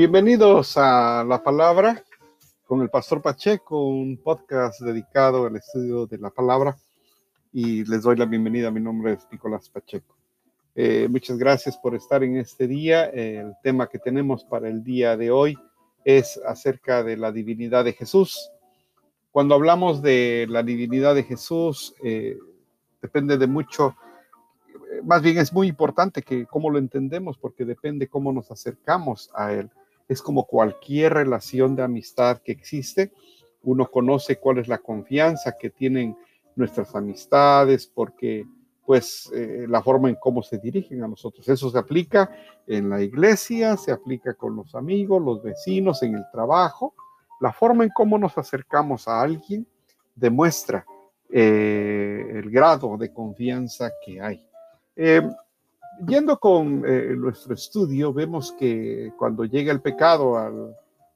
Bienvenidos a La Palabra con el Pastor Pacheco, un podcast dedicado al estudio de la palabra. Y les doy la bienvenida. Mi nombre es Nicolás Pacheco. Eh, muchas gracias por estar en este día. el tema que tenemos para el día de hoy es acerca de la divinidad de Jesús. Cuando hablamos de la divinidad de Jesús, eh, depende de mucho, eh, más bien es muy importante que cómo lo entendemos, porque depende cómo nos acercamos a Él. Es como cualquier relación de amistad que existe. Uno conoce cuál es la confianza que tienen nuestras amistades, porque pues eh, la forma en cómo se dirigen a nosotros. Eso se aplica en la iglesia, se aplica con los amigos, los vecinos, en el trabajo. La forma en cómo nos acercamos a alguien demuestra eh, el grado de confianza que hay. Eh, yendo con nuestro estudio, vemos que cuando llega el pecado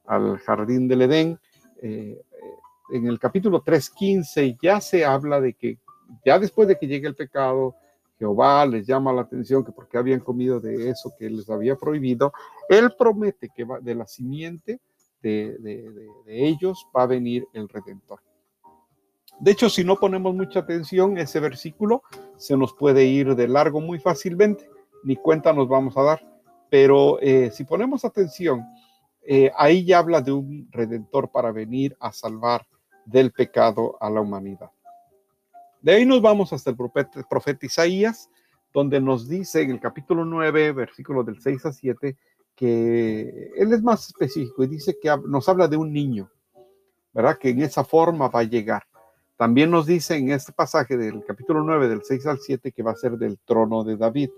al, jardín del Edén, en el capítulo 3.15 ya se habla de que ya después de que llegue el pecado, Jehová les llama la atención que porque habían comido de eso que les había prohibido, Él promete que de la simiente de, de, ellos va a venir el Redentor. De hecho, si no ponemos mucha atención, ese versículo se nos puede ir de largo muy fácilmente, ni cuenta nos vamos a dar. Pero eh, si ponemos atención, eh, ahí ya habla de un redentor para venir a salvar del pecado a la humanidad. De ahí nos vamos hasta el profeta, Isaías, donde nos dice en el capítulo 9, versículos del 6 a 7, que él es más específico y dice que nos habla de un niño, ¿verdad? Que en esa forma va a llegar. También nos dice en este pasaje del capítulo 9, del 6 al 7, que va a ser del trono de David.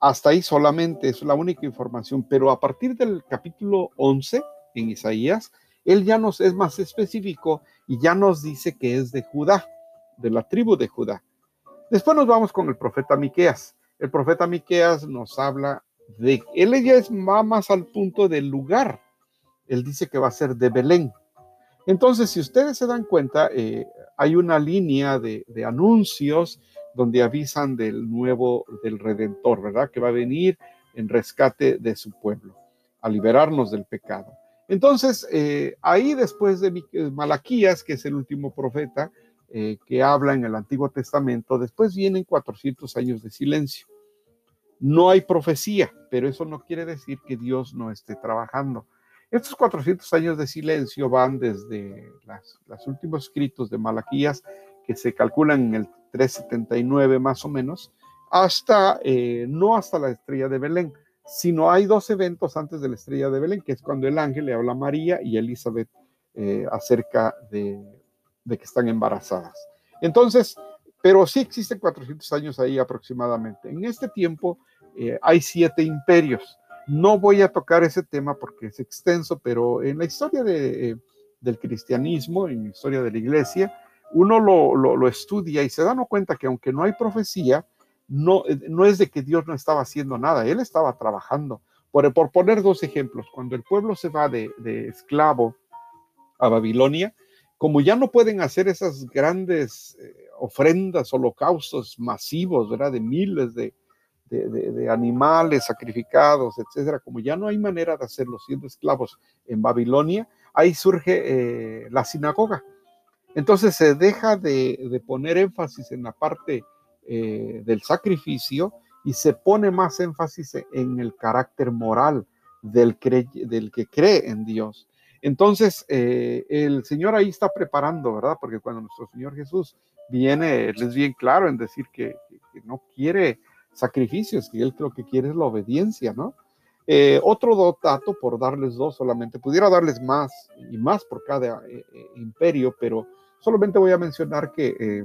Hasta ahí solamente es la única información, pero a partir del capítulo 11 en Isaías, él ya nos es más específico y ya nos dice que es de Judá de la tribu de Judá. Después nos vamos con el profeta Miqueas. El profeta Miqueas nos habla de él ya es más al punto del lugar. Él dice que va a ser de Belén. Entonces, si ustedes se dan cuenta, eh, hay una línea de, de, anuncios donde avisan del nuevo, del Redentor, ¿verdad? Que va a venir en rescate de su pueblo, a liberarnos del pecado. Entonces, eh, ahí después de Malaquías, que es el último profeta, eh, que habla en el Antiguo Testamento, después vienen 400 años de silencio. No hay profecía, pero eso no quiere decir que Dios no esté trabajando. Estos 400 años de silencio van desde los últimos escritos de Malaquías, que se calculan en el 379 más o menos, hasta, eh, no hasta la estrella de Belén, sino hay dos eventos antes de la estrella de Belén, que es cuando el ángel le habla a María y Elizabeth eh, acerca de que están embarazadas. Entonces, pero sí existen 400 años ahí aproximadamente. En este tiempo eh, hay siete imperios. No voy a tocar ese tema porque es extenso, pero en la historia de, eh, del cristianismo, en la historia de la iglesia, uno lo, lo, estudia y se da cuenta que aunque no hay profecía, no, no es de que Dios no estaba haciendo nada, Él estaba trabajando. Por, por poner dos ejemplos, cuando el pueblo se va de, de esclavo a Babilonia, como ya no pueden hacer esas grandes eh, ofrendas, holocaustos masivos, ¿verdad? De miles de, de, animales sacrificados, etcétera, como ya no hay manera de hacerlo siendo esclavos en Babilonia, ahí surge eh, la sinagoga. Entonces se deja de, poner énfasis en la parte eh, del sacrificio y se pone más énfasis en el carácter moral del, del que cree en Dios. Entonces, eh, el Señor ahí está preparando, ¿verdad? Porque cuando nuestro Señor Jesús viene, Él es bien claro en decir que, no quiere sacrificios, que Él lo que quiere es la obediencia, ¿no? Eh, otro dato, por darles dos solamente, pudiera darles más y más por cada imperio, pero solamente voy a mencionar que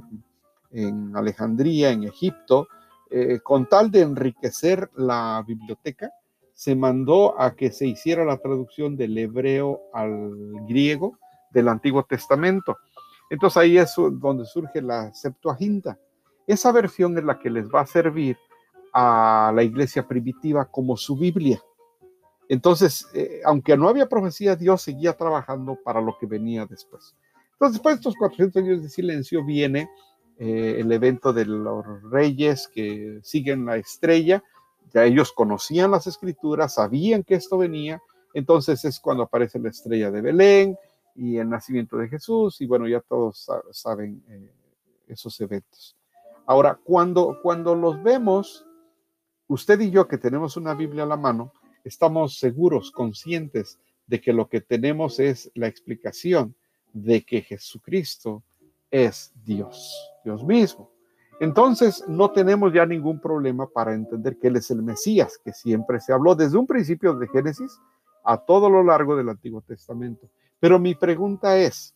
en Alejandría, en Egipto, con tal de enriquecer la biblioteca, se mandó a que se hiciera la traducción del hebreo al griego del Antiguo Testamento. Entonces ahí es donde surge la Septuaginta. Esa versión es la que les va a servir a la iglesia primitiva como su Biblia. Entonces, eh, aunque no había profecía, Dios seguía trabajando para lo que venía después. Entonces, después de estos 400 años de silencio, viene eh, el evento de los reyes que siguen la estrella ya ellos conocían las escrituras, sabían que esto venía, Entonces es cuando aparece la estrella de Belén y el nacimiento de Jesús y bueno, ya todos saben eh, esos eventos. Ahora, cuando, cuando los vemos, usted y yo que tenemos una Biblia a la mano, estamos seguros, conscientes de que lo que tenemos es la explicación de que Jesucristo es Dios, Dios mismo. Entonces no tenemos ya ningún problema para entender que Él es el Mesías, que siempre se habló desde un principio de Génesis a todo lo largo del Antiguo Testamento. Pero mi pregunta es,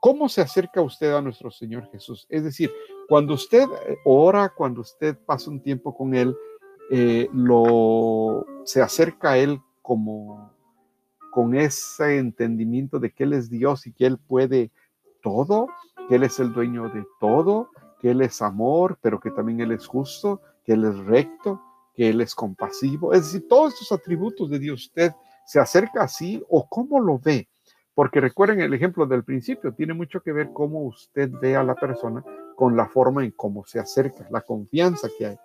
¿cómo se acerca usted a nuestro Señor Jesús? Es decir, cuando usted eh, ora, cuando usted pasa un tiempo con Él, eh, lo, se acerca a Él como con ese entendimiento de que Él es Dios y que Él puede todo, que Él es el dueño de todo, que Él es amor, pero que también Él es justo, que Él es recto, que Él es compasivo. Es decir, todos estos atributos de Dios, usted se acerca así o cómo lo ve. Porque recuerden el ejemplo del principio, tiene mucho que ver cómo usted ve a la persona con la forma en cómo se acerca, la confianza que hay.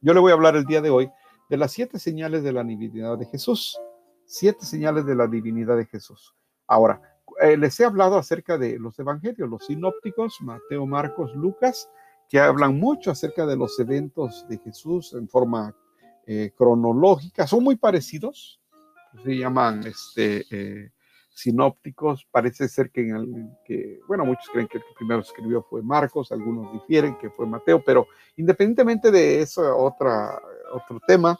Yo le voy a hablar el día de hoy de las siete señales de la divinidad de Jesús. Siete señales de la divinidad de Jesús. Ahora, eh, les he hablado acerca de los evangelios, los sinópticos, Mateo, Marcos, Lucas, que hablan mucho acerca de los eventos de Jesús en forma eh, cronológica. Son muy parecidos, se llaman este, eh, sinópticos. Parece ser que, en el, que, bueno, muchos creen que el que primero escribió fue Marcos, algunos difieren que fue Mateo, pero independientemente de eso, otra, otro tema,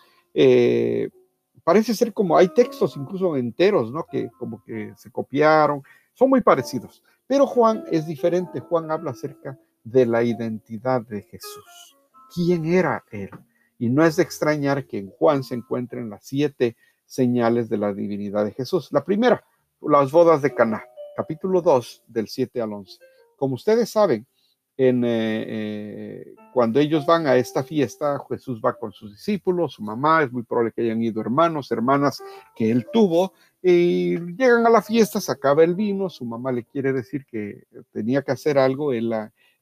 parece ser como hay textos incluso enteros, ¿no? Que como que se copiaron, son muy parecidos. Pero Juan es diferente. Juan habla acerca de la identidad de Jesús. ¿Quién era él? Y no es de extrañar que en Juan se encuentren las siete señales de la divinidad de Jesús. La primera, las bodas de Caná, capítulo 2, del 7 al 11. Como ustedes saben, en, eh, eh, cuando ellos van a esta fiesta, Jesús va con sus discípulos, su mamá, es muy probable que hayan ido hermanos, hermanas que él tuvo, y llegan a la fiesta, se acaba el vino, su mamá le quiere decir que tenía que hacer algo, él,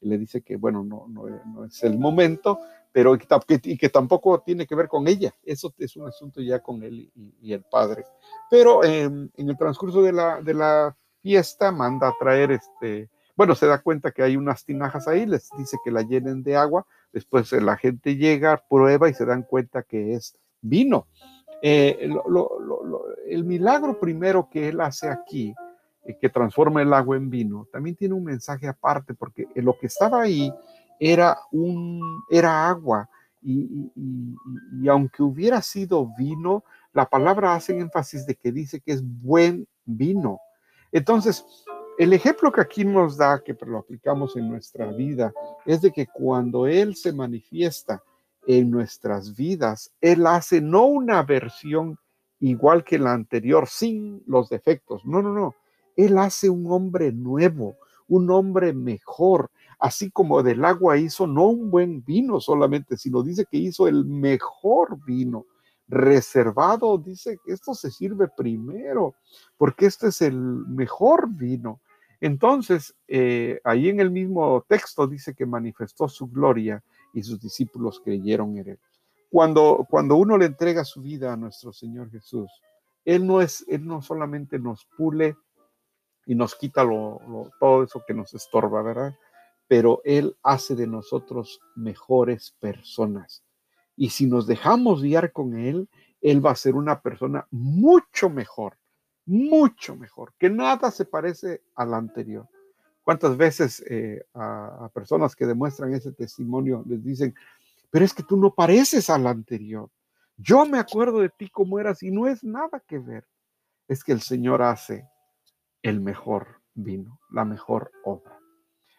le dice que bueno, no, no, es el momento, pero que, y que tampoco tiene que ver con ella, eso es un asunto ya con él y, el padre. Pero em, en el transcurso de la, de la fiesta manda a traer este bueno, se da cuenta que hay unas tinajas ahí, les dice que la llenen de agua, después eh, la gente llega, prueba y se dan cuenta que es vino. Eh, el milagro primero que él hace aquí, eh, que transforma el agua en vino, también tiene un mensaje aparte, porque lo que estaba ahí era, un, era agua, y, y, aunque hubiera sido vino, la palabra hace énfasis de que dice que es buen vino. Entonces, el ejemplo que aquí nos da, que lo aplicamos en nuestra vida, es de que cuando Él se manifiesta en nuestras vidas, Él hace no una versión igual que la anterior, sin los defectos. No, no, no. Él hace un hombre nuevo, un hombre mejor, así como del agua hizo no un buen vino solamente, sino dice que hizo el mejor vino reservado, dice que esto se sirve primero, porque este es el mejor vino. Entonces, eh, ahí en el mismo texto dice que manifestó su gloria y sus discípulos creyeron en él. Cuando, cuando uno le entrega su vida a nuestro Señor Jesús, Él no, es, él no solamente nos pule y nos quita todo eso que nos estorba, ¿verdad? Pero Él hace de nosotros mejores personas. Y si nos dejamos guiar con Él, Él va a ser una persona mucho mejor mucho mejor, que nada se parece al anterior. ¿Cuántas veces eh, a, personas que demuestran ese testimonio les dicen, pero es que tú no pareces al anterior? Yo me acuerdo de ti como eras y no es nada que ver. Es que el Señor hace el mejor vino, la mejor obra.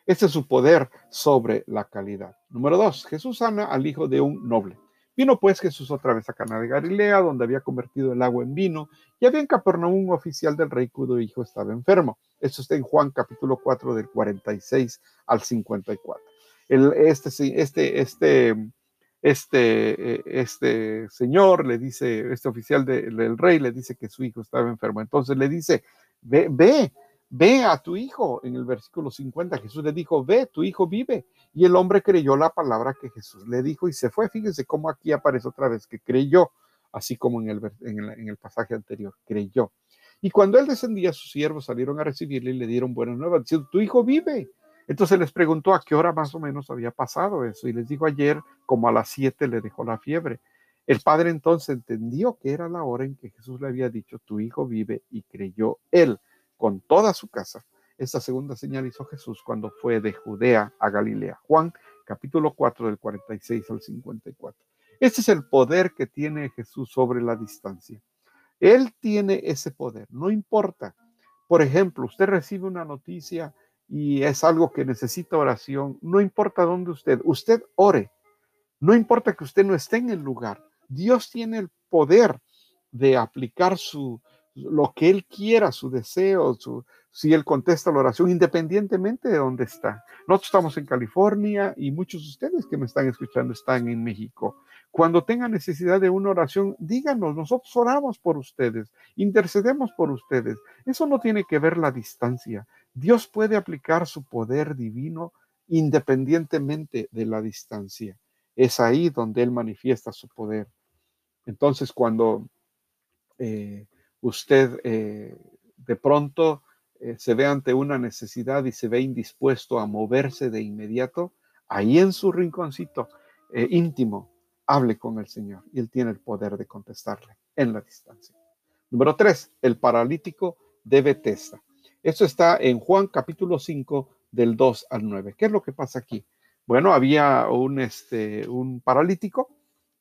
Ese es su poder sobre la calidad. Número dos, Jesús sana al hijo de un noble. Vino pues Jesús otra vez a Cana de Galilea, donde había convertido el agua en vino, y había en Capernaum un oficial del rey cuyo hijo estaba enfermo. Esto está en Juan capítulo 4 del 46 al 54. El, este, este, este, este, este señor le dice, este oficial del rey le dice que su hijo estaba enfermo. Entonces le dice, ve, ve, ve a tu hijo. En el versículo 50 Jesús le dijo, ve, tu hijo vive. Y el hombre creyó la palabra que Jesús le dijo y se fue. Fíjense cómo aquí aparece otra vez que creyó. así como en el, en el, pasaje anterior, creyó. Y cuando él descendía, sus siervos salieron a recibirle y le dieron buenas nuevas, diciendo, tu hijo vive. Entonces les preguntó a qué hora más o menos había pasado eso y les dijo ayer, como a las siete le dejó la fiebre. El padre entonces entendió que era la hora en que Jesús le había dicho, tu hijo vive y creyó él con toda su casa. Esta segunda señal hizo Jesús cuando fue de Judea a Galilea. Juan capítulo 4 del 46 al 54. Este es el poder que tiene Jesús sobre la distancia. Él tiene ese poder, no importa. Por ejemplo, usted recibe una noticia y es algo que necesita oración, no importa dónde usted, usted ore. No importa que usted no esté en el lugar. Dios tiene el poder de aplicar su, lo que Él quiera, su deseo, si Él contesta la oración, independientemente de dónde está. Nosotros estamos en California y muchos de ustedes que me están escuchando están en México. Cuando tengan necesidad de una oración, díganos, nosotros oramos por ustedes, intercedemos por ustedes. Eso no tiene que ver la distancia. Dios puede aplicar su poder divino independientemente de la distancia. Es ahí donde Él manifiesta su poder. Entonces, cuando eh, usted eh, de pronto eh, se ve ante una necesidad y se ve indispuesto a moverse de inmediato, ahí en su rinconcito eh, íntimo, hable con el Señor y Él tiene el poder de contestarle en la distancia. Número tres, el paralítico de Bethesda. Esto está en Juan capítulo 5 del 2 al 9. ¿Qué es lo que pasa aquí? Bueno, había un, este, un paralítico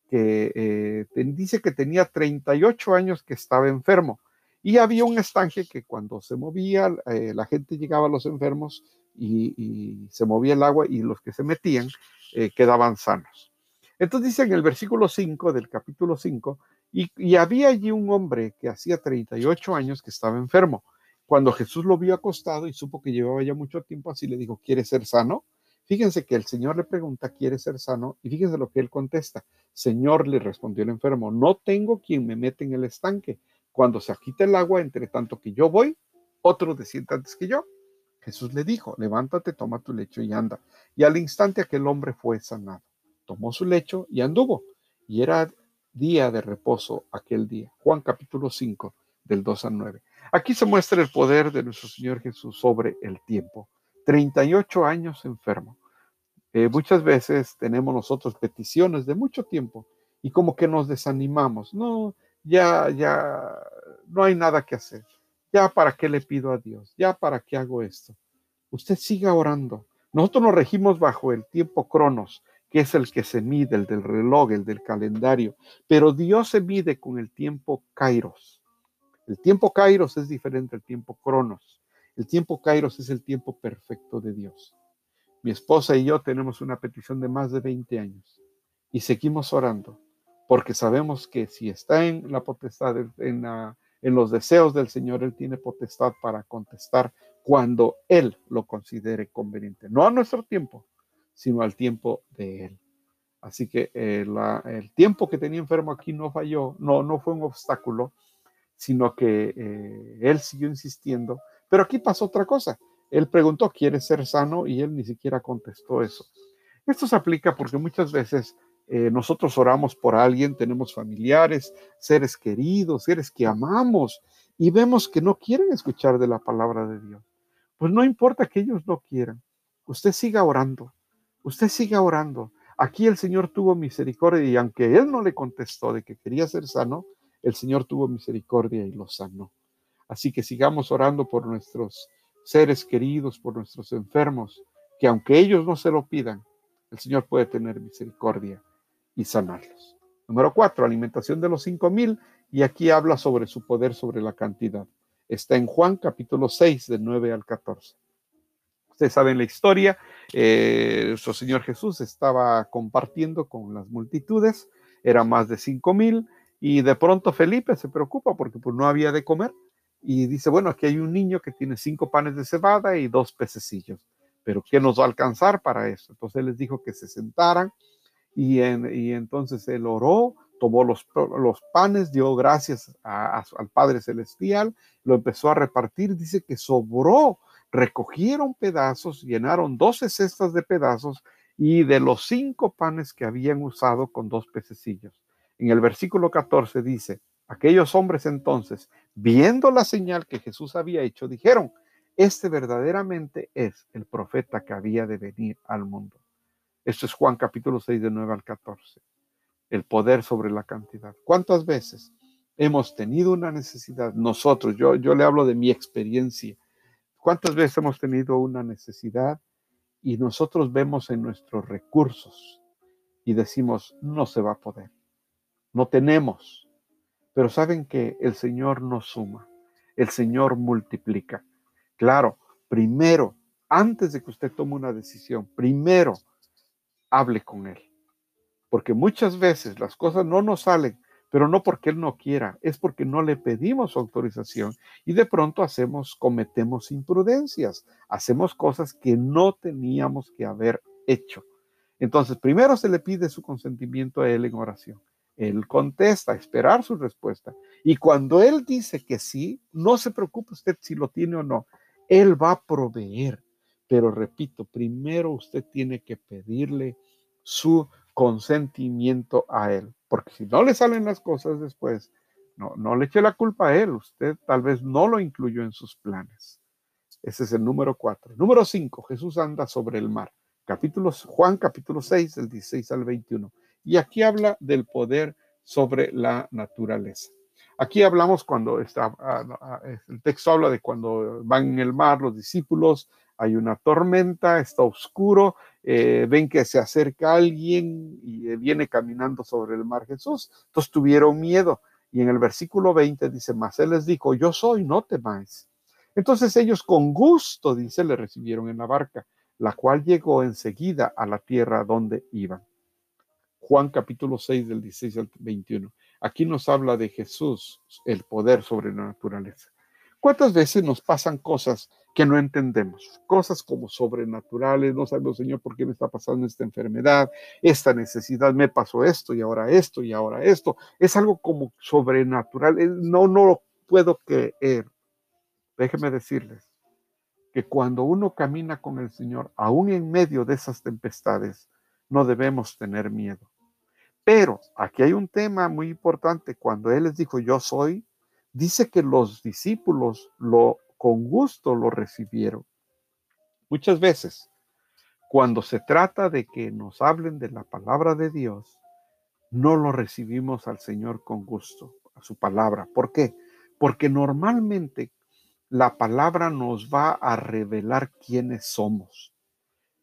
que eh, dice que tenía 38 años que estaba enfermo y había un estanque que cuando se movía, eh, la gente llegaba a los enfermos y, se movía el agua y los que se metían eh, quedaban sanos. Entonces dice en el versículo 5 del capítulo 5, y, y, había allí un hombre que hacía 38 años que estaba enfermo. Cuando Jesús lo vio acostado y supo que llevaba ya mucho tiempo así, le dijo, ¿quieres ser sano? Fíjense que el Señor le pregunta, ¿quiere ser sano? Y fíjense lo que él contesta. Señor, le respondió el enfermo, no tengo quien me mete en el estanque. Cuando se agita el agua, entre tanto que yo voy, otro desciende antes que yo. Jesús le dijo, levántate, toma tu lecho y anda. Y al instante aquel hombre fue sanado. Tomó su lecho y anduvo. Y era día de reposo aquel día. Juan capítulo 5, del 2 al 9. Aquí se muestra el poder de nuestro Señor Jesús sobre el tiempo. 38 años enfermo. Eh, muchas veces tenemos nosotros peticiones de mucho tiempo y como que nos desanimamos. No, ya, ya, no hay nada que hacer. Ya para qué le pido a Dios, ya para qué hago esto. Usted siga orando. Nosotros nos regimos bajo el tiempo cronos, que es el que se mide, el del reloj, el del calendario, pero Dios se mide con el tiempo kairos. El tiempo kairos es diferente al tiempo cronos. El tiempo Kairos es el tiempo perfecto de Dios. Mi esposa y yo tenemos una petición de más de 20 años y seguimos orando porque sabemos que si está en la potestad, en, en los deseos del Señor, Él tiene potestad para contestar cuando Él lo considere conveniente. No a nuestro tiempo, sino al tiempo de Él. Así que eh, el tiempo que tenía enfermo aquí no falló, no, no fue un obstáculo, sino que eh, Él siguió insistiendo pero aquí pasó otra cosa. Él preguntó, ¿quieres ser sano? Y él ni siquiera contestó eso. Esto se aplica porque muchas veces eh, nosotros oramos por alguien, tenemos familiares, seres queridos, seres que amamos y vemos que no quieren escuchar de la palabra de Dios. Pues no importa que ellos no quieran, usted siga orando, usted siga orando. Aquí el Señor tuvo misericordia y aunque Él no le contestó de que quería ser sano, el Señor tuvo misericordia y lo sanó. Así que sigamos orando por nuestros seres queridos, por nuestros enfermos, que aunque ellos no se lo pidan, el Señor puede tener misericordia y sanarlos. Número cuatro, alimentación de los cinco mil, y aquí habla sobre su poder sobre la cantidad. Está en Juan capítulo 6, del 9 al 14. Ustedes saben la historia, eh, nuestro Señor Jesús estaba compartiendo con las multitudes, era más de cinco mil, y de pronto Felipe se preocupa porque pues, no había de comer y dice, bueno, aquí hay un niño que tiene cinco panes de cebada y dos pececillos, pero ¿qué nos va a alcanzar para eso? Entonces él les dijo que se sentaran y, entonces él oró, tomó los, panes, dio gracias al Padre Celestial, lo empezó a repartir, dice que sobró, recogieron pedazos, llenaron doce cestas de pedazos y de los cinco panes que habían usado con dos pececillos. En el versículo 14 dice, aquellos hombres entonces, viendo la señal que Jesús había hecho, dijeron, este verdaderamente es el profeta que había de venir al mundo. Esto es Juan capítulo 6 de 9 al 14. El poder sobre la cantidad. ¿Cuántas veces hemos tenido una necesidad? Nosotros, yo, yo le hablo de mi experiencia. ¿Cuántas veces hemos tenido una necesidad y nosotros vemos en nuestros recursos y decimos, no se va a poder, no tenemos? Pero saben que el Señor nos suma, el Señor multiplica. Claro, primero, antes de que usted tome una decisión, primero hable con Él. Porque muchas veces las cosas no nos salen, pero no porque Él no quiera, es porque no le pedimos autorización y de pronto hacemos, cometemos imprudencias, hacemos cosas que no teníamos que haber hecho. Entonces, primero se le pide su consentimiento a Él en oración. Él contesta, esperar su respuesta. Y cuando Él dice que sí, no se preocupe usted si lo tiene o no. Él va a proveer. Pero repito, primero usted tiene que pedirle su consentimiento a Él. Porque si no le salen las cosas después, no, no le eche la culpa a Él. Usted tal vez no lo incluyó en sus planes. Ese es el número cuatro. Número cinco, Jesús anda sobre el mar. Capítulo, Juan capítulo 6, del 16 al 21. Y aquí habla del poder sobre la naturaleza. Aquí hablamos cuando está, ah, ah, el texto habla de cuando van en el mar los discípulos, hay una tormenta, está oscuro, eh, ven que se acerca alguien y eh, viene caminando sobre el mar Jesús. Entonces tuvieron miedo. Y en el versículo 20 dice, mas él les dijo, yo soy, no temáis. Entonces ellos con gusto, dice, le recibieron en la barca, la cual llegó enseguida a la tierra donde iban. Juan capítulo 6 del 16 al 21. Aquí nos habla de Jesús, el poder sobre la naturaleza. ¿Cuántas veces nos pasan cosas que no entendemos? Cosas como sobrenaturales, no sabemos, Señor, por qué me está pasando esta enfermedad, esta necesidad, me pasó esto y ahora esto y ahora esto. Es algo como sobrenatural, no, no lo puedo creer. Déjenme decirles que cuando uno camina con el Señor, aún en medio de esas tempestades, no debemos tener miedo. Pero aquí hay un tema muy importante. Cuando Él les dijo, yo soy, dice que los discípulos lo con gusto lo recibieron. Muchas veces, cuando se trata de que nos hablen de la palabra de Dios, no lo recibimos al Señor con gusto, a su palabra. ¿Por qué? Porque normalmente la palabra nos va a revelar quiénes somos,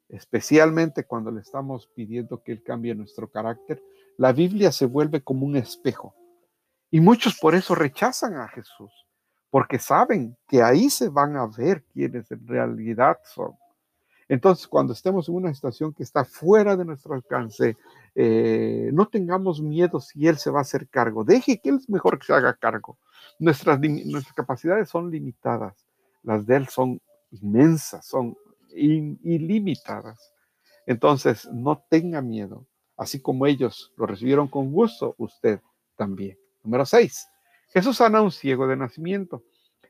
especialmente cuando le estamos pidiendo que Él cambie nuestro carácter la Biblia se vuelve como un espejo. Y muchos por eso rechazan a Jesús, porque saben que ahí se van a ver quiénes en realidad son. Entonces, cuando estemos en una situación que está fuera de nuestro alcance, eh, no tengamos miedo si Él se va a hacer cargo. Deje que Él es mejor que se haga cargo. Nuestras, nuestras capacidades son limitadas. Las de Él son inmensas, son ilimitadas. Entonces, no tenga miedo. Así como ellos lo recibieron con gusto, usted también. Número 6. Jesús sana a un ciego de nacimiento.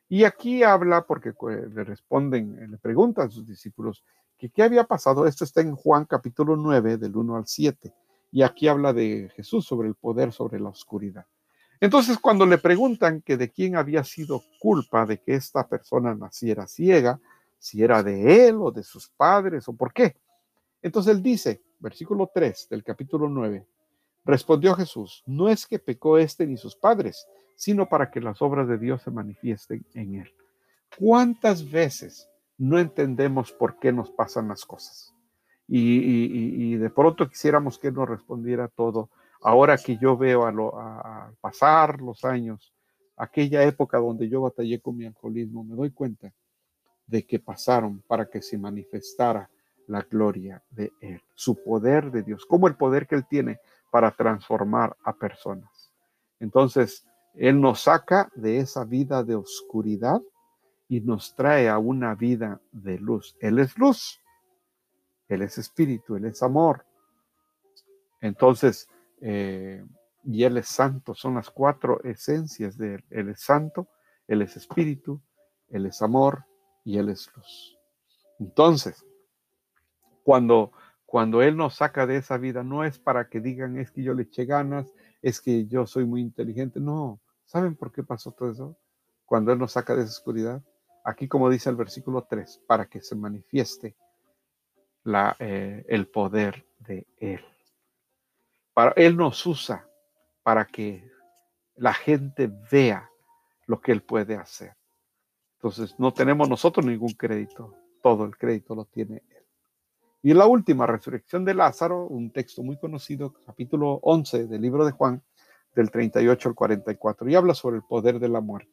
Y aquí habla, porque le responden, le preguntan a sus discípulos que qué había pasado. Esto está en Juan capítulo 9, del 1 al 7. Y aquí habla de Jesús sobre el poder sobre la oscuridad. Entonces, cuando le preguntan que de quién había sido culpa de que esta persona naciera ciega, si era de él o de sus padres o por qué, entonces él dice, versículo 3 del capítulo 9, respondió Jesús, no es que pecó este ni sus padres, sino para que las obras de Dios se manifiesten en él. ¿Cuántas veces no entendemos por qué nos pasan las cosas? Y, de pronto quisiéramos que nos respondiera todo. Ahora que yo veo a, a pasar los años, aquella época donde yo batallé con mi alcoholismo, me doy cuenta de que pasaron para que se manifestara la gloria de Él, su poder de Dios, como el poder que Él tiene para transformar a personas. Entonces, Él nos saca de esa vida de oscuridad y nos trae a una vida de luz. Él es luz, Él es espíritu, Él es amor. Entonces, eh, y Él es santo, son las cuatro esencias de Él. Él es santo, Él es espíritu, Él es amor y Él es luz. Entonces, cuando, cuando Él nos saca de esa vida, no es para que digan es que yo le eché ganas, es que yo soy muy inteligente. No, ¿saben por qué pasó todo eso? Cuando Él nos saca de esa oscuridad. Aquí, como dice el versículo 3, para que se manifieste la, eh, el poder de Él. Para, Él nos usa para que la gente vea lo que Él puede hacer. Entonces, no tenemos nosotros ningún crédito, todo el crédito lo tiene Y la última resurrección de Lázaro, un texto muy conocido, capítulo 11 del libro de Juan, del 38 al 44, y habla sobre el poder de la muerte.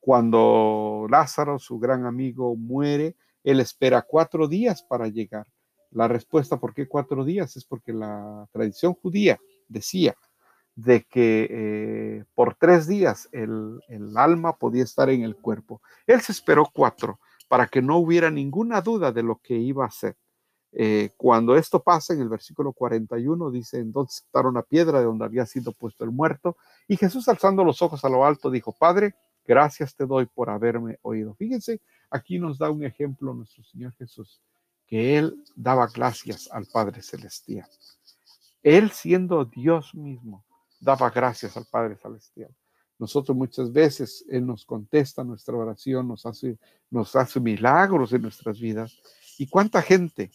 Cuando Lázaro, su gran amigo, muere, él espera cuatro días para llegar. La respuesta, ¿por qué cuatro días? Es porque la tradición judía decía de que eh, por tres días el, el alma podía estar en el cuerpo. Él se esperó cuatro para que no hubiera ninguna duda de lo que iba a hacer. Eh, cuando esto pasa, en el versículo 41 dice, entonces quitaron la piedra de donde había sido puesto el muerto, y Jesús alzando los ojos a lo alto dijo, Padre, gracias te doy por haberme oído. Fíjense, aquí nos da un ejemplo nuestro Señor Jesús, que Él daba gracias al Padre Celestial. Él siendo Dios mismo, daba gracias al Padre Celestial. Nosotros muchas veces Él nos contesta nuestra oración, nos hace, nos hace milagros en nuestras vidas. ¿Y cuánta gente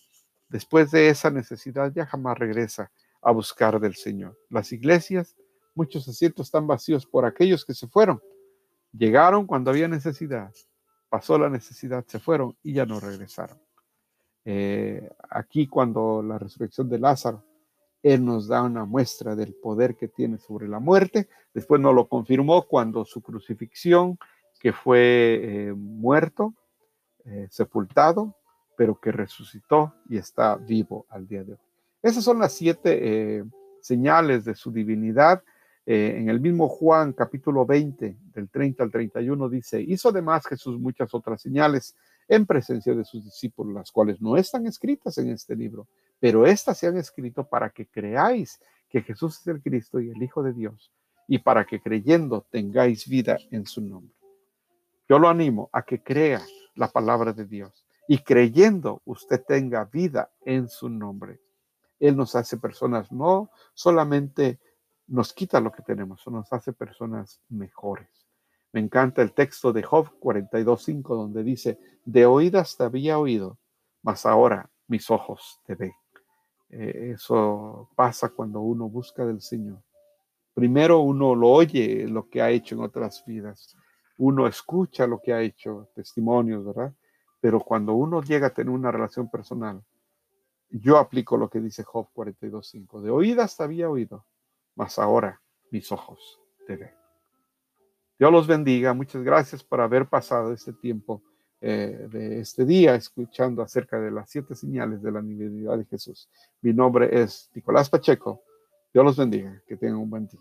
Después de esa necesidad ya jamás regresa a buscar del Señor. Las iglesias, muchos asientos están vacíos por aquellos que se fueron. Llegaron cuando había necesidad, pasó la necesidad, se fueron y ya no regresaron. Eh, aquí cuando la resurrección de Lázaro, Él nos da una muestra del poder que tiene sobre la muerte. Después nos lo confirmó cuando su crucifixión, que fue eh, muerto, eh, sepultado, pero que resucitó y está vivo al día de hoy. Esas son las siete eh, señales de su divinidad. Eh, en el mismo Juan capítulo 20, del 30 al 31, dice, hizo además Jesús muchas otras señales en presencia de sus discípulos, las cuales no están escritas en este libro, pero estas se han escrito para que creáis que Jesús es el Cristo y el Hijo de Dios, y para que creyendo tengáis vida en su nombre. Yo lo animo a que crea la palabra de Dios y creyendo usted tenga vida en su nombre. Él nos hace personas, no solamente nos quita lo que tenemos, nos hace personas mejores. Me encanta el texto de Job 42.5 donde dice, de oídas te había oído, mas ahora mis ojos te ven. Eh, eso pasa cuando uno busca del Señor. Primero uno lo oye lo que ha hecho en otras vidas, uno escucha lo que ha hecho, testimonios, ¿verdad? Pero cuando uno llega a tener una relación personal, yo aplico lo que dice Job 42.5. De oídas había oído, mas ahora mis ojos te ven. Dios los bendiga. Muchas gracias por haber pasado este tiempo eh, de este día escuchando acerca de las siete señales de la divinidad de Jesús. Mi nombre es Nicolás Pacheco. Dios los bendiga. Que tengan un buen día.